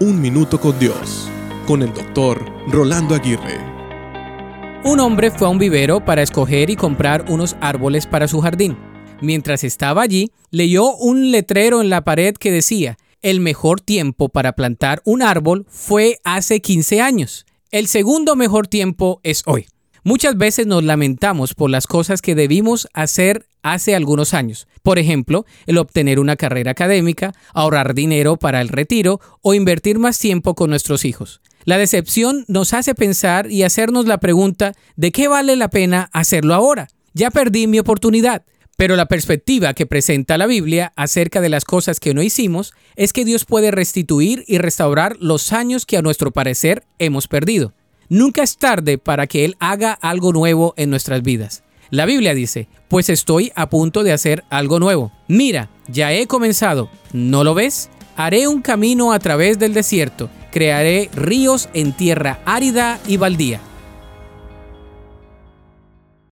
Un Minuto con Dios, con el doctor Rolando Aguirre. Un hombre fue a un vivero para escoger y comprar unos árboles para su jardín. Mientras estaba allí, leyó un letrero en la pared que decía, el mejor tiempo para plantar un árbol fue hace 15 años. El segundo mejor tiempo es hoy. Muchas veces nos lamentamos por las cosas que debimos hacer hace algunos años. Por ejemplo, el obtener una carrera académica, ahorrar dinero para el retiro o invertir más tiempo con nuestros hijos. La decepción nos hace pensar y hacernos la pregunta de qué vale la pena hacerlo ahora. Ya perdí mi oportunidad. Pero la perspectiva que presenta la Biblia acerca de las cosas que no hicimos es que Dios puede restituir y restaurar los años que a nuestro parecer hemos perdido. Nunca es tarde para que Él haga algo nuevo en nuestras vidas. La Biblia dice, pues estoy a punto de hacer algo nuevo. Mira, ya he comenzado. ¿No lo ves? Haré un camino a través del desierto, crearé ríos en tierra árida y baldía.